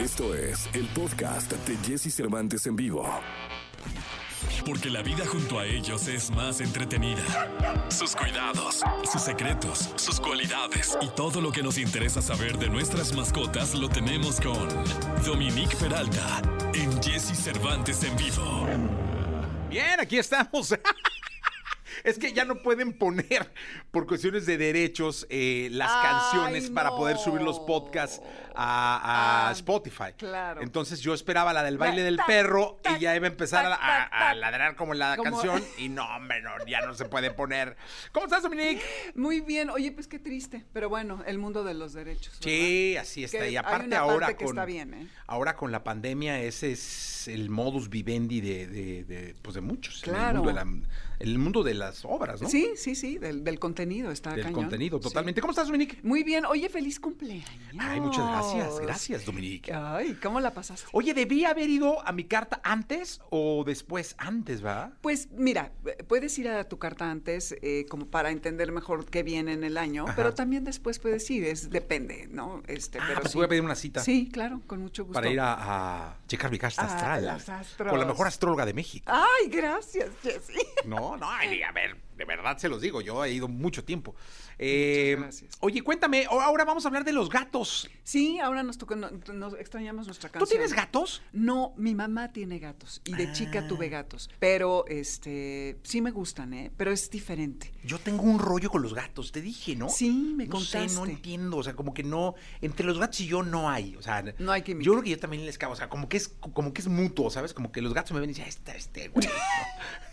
Esto es el podcast de Jesse Cervantes en vivo. Porque la vida junto a ellos es más entretenida. Sus cuidados, sus secretos, sus cualidades y todo lo que nos interesa saber de nuestras mascotas lo tenemos con Dominique Peralta en Jesse Cervantes en vivo. Bien, aquí estamos. Es que ya no pueden poner, por cuestiones de derechos, eh, las Ay, canciones para poder subir los podcasts a, a Ah, Spotify. claro. Entonces yo esperaba la del baile del perro y ya iba a empezar a, ladrar como la Como- canción. Y no, hombre, no, ya no se puede poner. ¿Cómo estás, Dominique? Muy bien, oye, pues qué triste, pero bueno, el mundo de los derechos. ¿verdad? Sí, así está. Que y aparte ahora con, está bien, ¿eh? ahora con la pandemia ese es el modus vivendi de, de, de, pues de muchos. En Claro. el, mundo de la- el mundo de las obras, ¿no? Sí, sí, sí, del, del contenido está Del cañón. contenido, Sí. totalmente. ¿Cómo estás, Dominique? Muy bien, oye, feliz cumpleaños. Ay, muchas gracias. Gracias, Dominique. Ay, ¿cómo la pasaste? Oye, ¿debí haber ido a mi carta antes o después? Antes, ¿va? Pues mira, eh, puedes ir a tu carta antes eh, como para entender mejor qué viene en el año, Ajá. pero también después puedes ir, es depende, ¿no? Este, Ah, pero pues sí. voy a pedir una cita. Sí, claro, con mucho gusto. Para ir a, a checar mi carta Ah, astral. Con la mejor astróloga de México. Ay, gracias, Jessy. No, no, ay, a ver, de verdad se los digo, yo he ido mucho tiempo. Eh, gracias. Oye, cuéntame, ahora vamos a hablar de los gatos. Sí, ahora nos tocó, no- nos extrañamos nuestra ¿Tú canción. tienes gatos? No, mi mamá tiene gatos y de Ah. chica tuve gatos, pero este sí me gustan, ¿eh? Pero es diferente. Yo tengo un rollo con los gatos, te dije, ¿no? Sí, me no sé, no contaste. entiendo, o sea, como que no, entre los gatos y yo no hay, o sea, No hay química. Yo creo que yo también les cago, o sea, como que es, como que es mutuo, ¿sabes? Como que los gatos me ven y dicen, "Ah, este, este, güey. ¿no?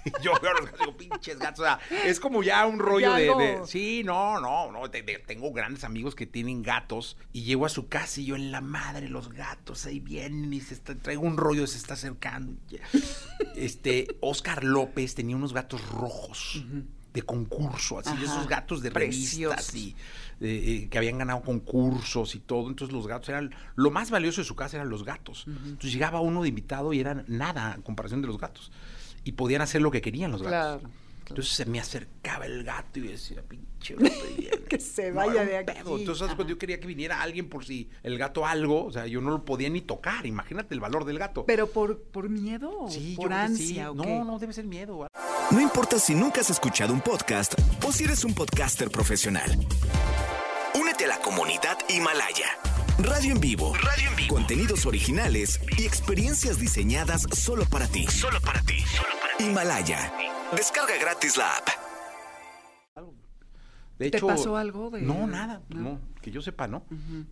Y yo veo a los gatos digo, pinches gatos, o sea, es como ya un rollo Ya de, no. de- sí, no, no, no, te- tengo grandes amigos que tienen gatos y llego a su casa y yo en la madre, los gatos ahí vienen y se está, traigo un rollo, se está acercando. Este, Oscar López tenía unos gatos rojos. De concurso, así, de Ajá, esos gatos de revistas y eh, eh, que habían ganado concursos y todo. Entonces los gatos eran, lo más valioso de su casa eran los gatos. Entonces llegaba uno de invitado y eran nada en comparación de los gatos. Y podían hacer lo que querían los gatos. Claro, Entonces se me acercaba el gato y decía, pinche Que se No, vaya de aquí. pedo. Entonces ¿sabes? cuando yo quería que viniera alguien por si el gato algo, o sea, yo no lo podía ni tocar. Imagínate el valor del gato. Pero por, por miedo sí, yo por creo que sí. ansia o No, qué? no, debe ser miedo. No importa si nunca has escuchado un podcast o si eres un podcaster profesional. Únete a la comunidad Himalaya. Radio en vivo. Radio en vivo. Contenidos originales y experiencias diseñadas solo para ti. Solo para ti. Himalaya. Descarga gratis la app. De ¿Te hecho, pasó algo de- No, nada, no? no, que yo sepa, ¿no?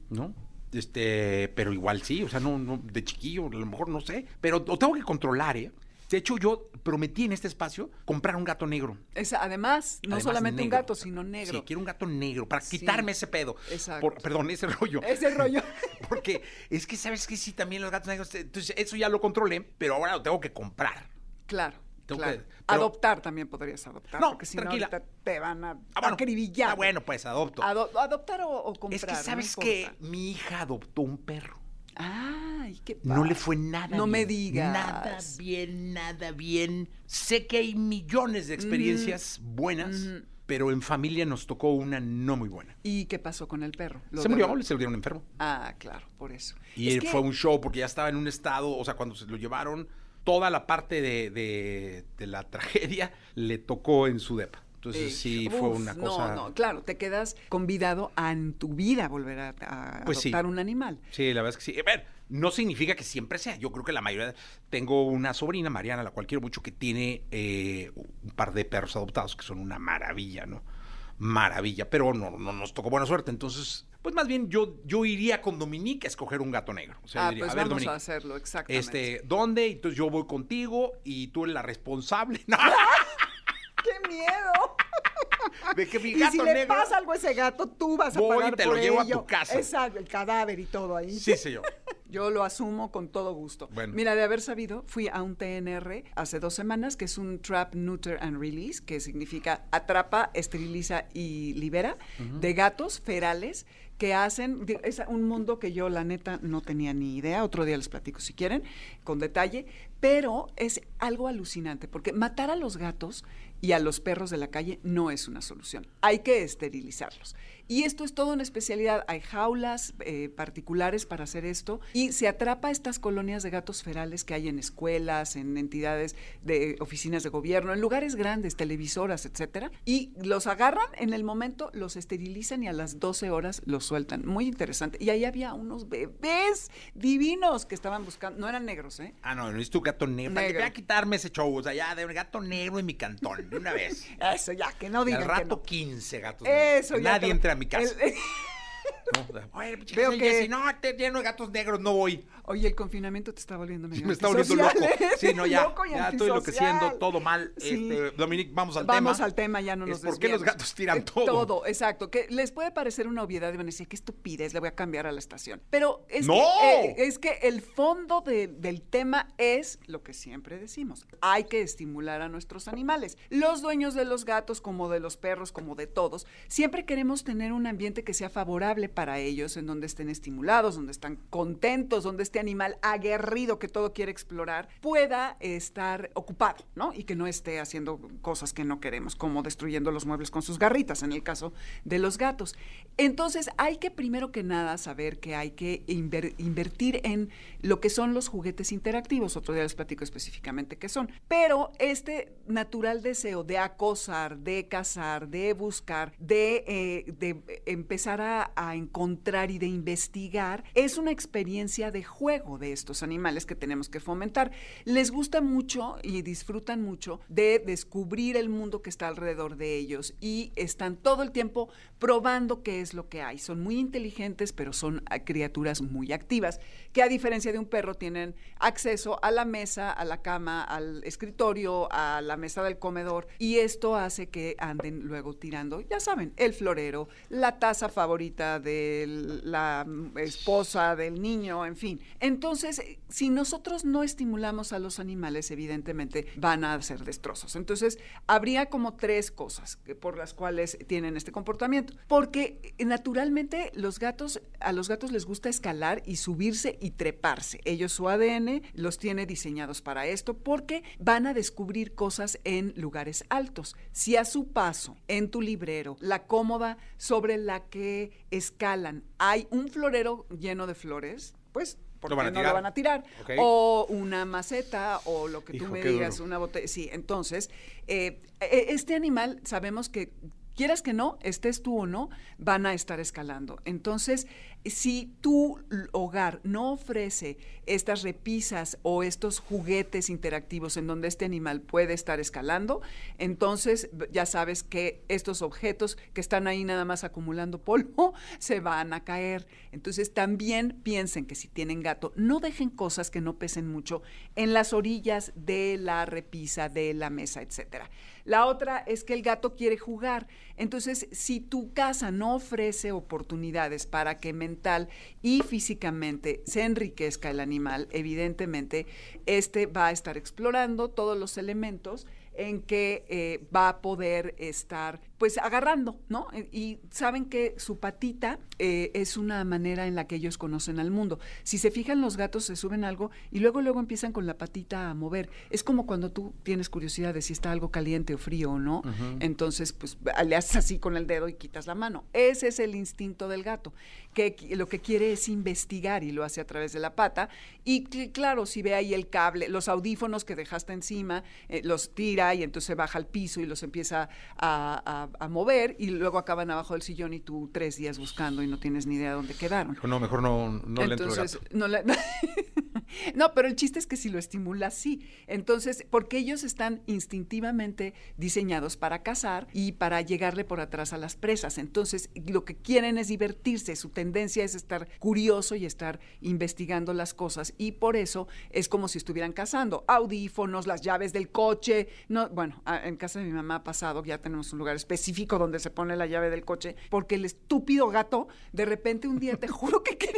¿No? Este, pero igual sí, o sea, no, no, de chiquillo, a lo mejor no sé, pero lo tengo que controlar, ¿eh? De hecho, yo prometí en este espacio comprar un gato negro. Además, no Además, solamente un gato, sino negro. Sí, quiero un gato negro para Sí. quitarme ese pedo. Exacto. Por- perdón, ese rollo. Ese rollo. Porque es que, ¿sabes que Sí, también los gatos negros, entonces eso ya lo controlé, pero ahora lo tengo que comprar. Claro. Tengo claro. que- pero- Adoptar también podrías adoptar. No, porque si tranquila. no, te van a Ah, bueno. acribillar. Ah, bueno, pues adopto. Ado- adoptar o, o comprar. es que, ¿sabes que Mi hija adoptó un perro. Ay, qué No le padre. fue nada No bien. me digas. Nada bien, nada bien. Sé que hay millones de experiencias buenas, pero en familia nos tocó una no muy buena. ¿Y qué pasó con el perro? ¿Lo Se murió, derrotó? se lo dieron enfermo. Ah, claro, por eso. Y Es él que- fue un show porque ya estaba en un estado, o sea, cuando se lo llevaron, toda la parte de, de- de la tragedia le tocó en su depa. Entonces sí fue una cosa... No, no, claro, te quedas convidado a en tu vida volver a, a Pues sí. adoptar un animal. Sí, la verdad es que sí. A ver, no significa que siempre sea. Yo creo que la mayoría. Tengo una sobrina, Mariana, la cual quiero mucho, que tiene eh, un par de perros adoptados que son una maravilla, ¿no? Maravilla. Pero no, no nos tocó buena suerte. Entonces, pues más bien yo, yo iría con Dominique a escoger un gato negro. O sea, ah, diría, pues a ver, vamos Dominique, a hacerlo, exactamente. este, ¿dónde? Entonces yo voy contigo y tú eres la responsable. No, ¡Qué miedo! de que mi Y gato si le pasa algo a ese gato, tú vas a Voy y te lo por llevo a ello. tu casa. Exacto, el cadáver y todo ahí. Sí, señor. Yo lo asumo con todo gusto. Bueno. Mira, de haber sabido, fui a un TNR hace dos semanas, que es un Trap, Neuter and Release, que significa atrapa, esteriliza y libera, de gatos ferales que hacen, es un mundo que yo la neta no tenía ni idea, otro día les platico si quieren, con detalle, pero es algo alucinante, porque matar a los gatos y a los perros de la calle no es una solución, hay que esterilizarlos. Y esto es toda una especialidad. Hay jaulas eh, particulares para hacer esto y se atrapa a estas colonias de gatos ferales que hay en escuelas, en entidades de oficinas de gobierno, en lugares grandes, televisoras, etcétera, y los agarran en el momento, los esterilizan y a las 12 horas los sueltan. Muy interesante. Y ahí había unos bebés divinos que estaban buscando, no eran negros, ¿eh? Ah, no, no es tu gato negro. Que Negro. voy a quitarme ese show, o sea, ya de un gato negro en mi cantón, de una vez. Eso ya, que no digan al que rato no. 15 gatos Eso negros. Que ya. Nadie que- entre mi casa. el- No, oye, pinche Veo que- Jessy, no, te lleno de gatos negros, no voy. Oye, el confinamiento te está volviendo medio Me está volviendo loco. ¿eh? Sí, no, ya. Loco y ya estoy enloqueciendo, todo mal. Sí. Este, Dominique, vamos al tema. Vamos al tema, ya no nos ¿Por qué los gatos tiran Eh, todo? Todo, exacto. Que les puede parecer una obviedad y van a decir, qué estupidez, le voy a cambiar a la estación. Pero es, ¡No! que, eh, es que el fondo de- del tema es lo que siempre decimos. Hay que estimular a nuestros animales. Los dueños de los gatos, como de los perros, como de todos, siempre queremos tener un ambiente que sea favorable para ellos, en donde estén estimulados, donde están contentos, donde este animal aguerrido que todo quiere explorar pueda estar ocupado, ¿no? Y que no esté haciendo cosas que no queremos, como destruyendo los muebles con sus garritas, en el caso de los gatos. Entonces, hay que primero que nada saber que hay que inver- invertir en lo que son los juguetes interactivos. Otro día les platico específicamente qué son. Pero este natural deseo de acosar, de cazar, de buscar, de, eh, de empezar a, a encontrar y de investigar, es una experiencia de juego de estos animales que tenemos que fomentar. Les gusta mucho y disfrutan mucho de descubrir el mundo que está alrededor de ellos y están todo el tiempo probando qué es lo que hay. Son muy inteligentes, pero son ah, criaturas muy activas, que a diferencia de un perro tienen acceso a la mesa, a la cama, al escritorio, a la mesa del comedor y esto hace que anden luego tirando, ya saben, el florero, la taza favorita de la esposa del niño, en fin. Entonces, si nosotros no estimulamos a los animales, evidentemente van a hacer destrozos. Entonces, habría como tres cosas por las cuales tienen este comportamiento. Porque eh, naturalmente los gatos, a los gatos les gusta escalar y subirse y treparse. Ellos su ADN los tiene diseñados para esto porque van a descubrir cosas en lugares altos. Si a su paso en tu librero, la cómoda sobre la que hay un florero lleno de flores, pues ¿por Lo van qué a no lo van a tirar? O una maceta o lo que tú Hijo, me qué digas, duro. una botella. Sí, entonces, eh, e- este animal sabemos que quieras que no, estés tú o no, van a estar escalando. Entonces, si tu hogar no ofrece estas repisas o estos juguetes interactivos en donde este animal puede estar escalando, entonces ya sabes que estos objetos que están ahí nada más acumulando polvo se van a caer. Entonces, también piensen que si tienen gato, no dejen cosas que no pesen mucho en las orillas de la repisa, de la mesa, etcétera. La otra es que el gato quiere jugar. Entonces, si tu casa no ofrece oportunidades para que mental y físicamente se enriquezca el animal, evidentemente, este va a estar explorando todos los elementos en que eh, va a poder estar pues agarrando, ¿no? Eh, Y saben que su patita eh, es una manera en la que ellos conocen al mundo. Si se fijan, los gatos se suben algo y luego luego empiezan con la patita a mover. Es como cuando tú tienes curiosidad de si está algo caliente o frío o no. Entonces, pues le haces así con el dedo y quitas la mano. Ese es el instinto del gato, que lo que quiere es investigar y lo hace a través de la pata. Y cl- claro, si ve ahí el cable, los audífonos que dejaste encima, eh, los tira y entonces baja al piso y los empieza a, a- a mover y luego acaban abajo del sillón y tú tres días buscando y no tienes ni idea de dónde quedaron. No, mejor no, no le entro Entonces, gato. no, le- no, pero el chiste es que si lo estimula, sí. Entonces, porque ellos están instintivamente diseñados para cazar y para llegarle por atrás a las presas. Entonces, lo que quieren es divertirse. Su tendencia es estar curioso y estar investigando las cosas. Y por eso es como si estuvieran cazando. Audífonos, las llaves del coche. No, bueno, en casa de mi mamá ha pasado, ya tenemos un lugar específico donde se pone la llave del coche, porque el estúpido gato, de repente un día, te juro que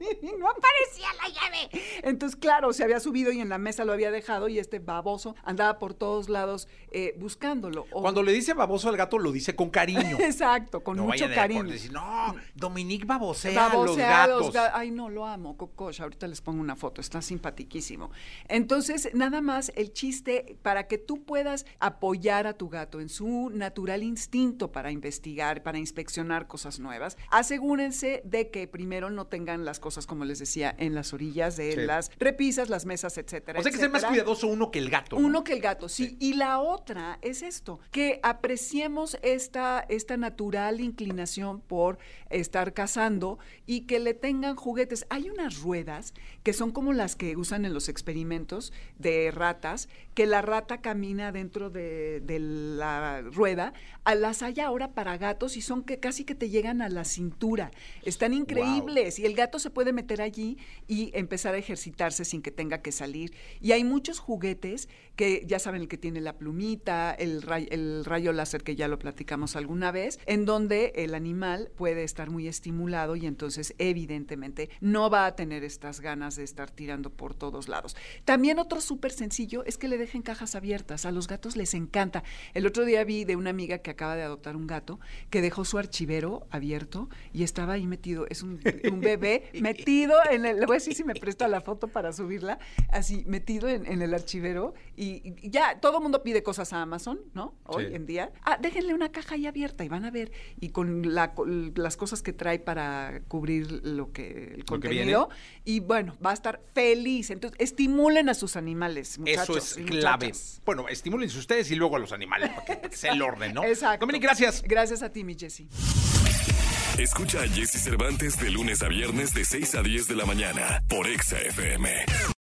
y no aparecía la llave. Entonces, claro, se había subido y en la mesa lo había dejado y este baboso andaba por todos lados eh, buscándolo. O- Cuando le dice baboso al gato, lo dice con cariño. Exacto, con no mucho vayan a cariño. decir, no, Dominique babosea, a los Babosea gatos. los ga- Ay, no, lo amo, Cococha. Ahorita les pongo una foto, está simpatiquísimo. Entonces, nada más el chiste para que tú puedas apoyar a tu gato en su natural instinto para investigar, para inspeccionar cosas nuevas, asegúrense de que primero no tengan las cosas, como les decía, en las orillas de Sí. las repisas, las mesas, etcétera. o sea, hay que ser más etcétera. cuidadoso uno que el gato. ¿no? Uno que el gato, sí. Y la otra es esto, que apreciemos esta, esta natural inclinación por estar cazando y que le tengan juguetes. Hay unas ruedas que son como las que usan en los experimentos de ratas, que la rata camina dentro de, de la rueda. A las hay ahora para gatos y son que casi que te llegan a la cintura. Están increíbles y el gato se puede meter allí y empezar a ejercitarse sin que tenga que salir. Y hay muchos juguetes que ya saben el que tiene la plumita, el, ray- el rayo láser que ya lo platicamos alguna vez, en donde el animal puede estar muy estimulado y entonces evidentemente no va a tener estas ganas de estar tirando por todos lados. También otro súper sencillo es que le dejen cajas abiertas. A los gatos les encanta. El otro día vi de una amiga que acaba de adoptar un gato que dejó su archivero abierto y estaba ahí metido. Es un, un bebé metido en el. Le voy a decir si me presta la foto para subirla. Así, metido en, en el archivero. Y, y ya todo el mundo pide cosas a Amazon, ¿no? Hoy Sí. en día. Ah, déjenle una caja ahí abierta y van a ver. Y con la- con las cosas que trae para cubrir lo que el que contenido. y bueno, va a estar feliz. Entonces, estimulen a sus animales, muchachos. Eso es clave. muchachas. Bueno, estimúlense ustedes y luego a los animales, para que sea el orden, ¿no? Exacto. Dominique, gracias. Gracias a ti, mi Jessy. Escucha a Jesse Cervantes de lunes a viernes de 6 a 10 de la mañana por Exa FM.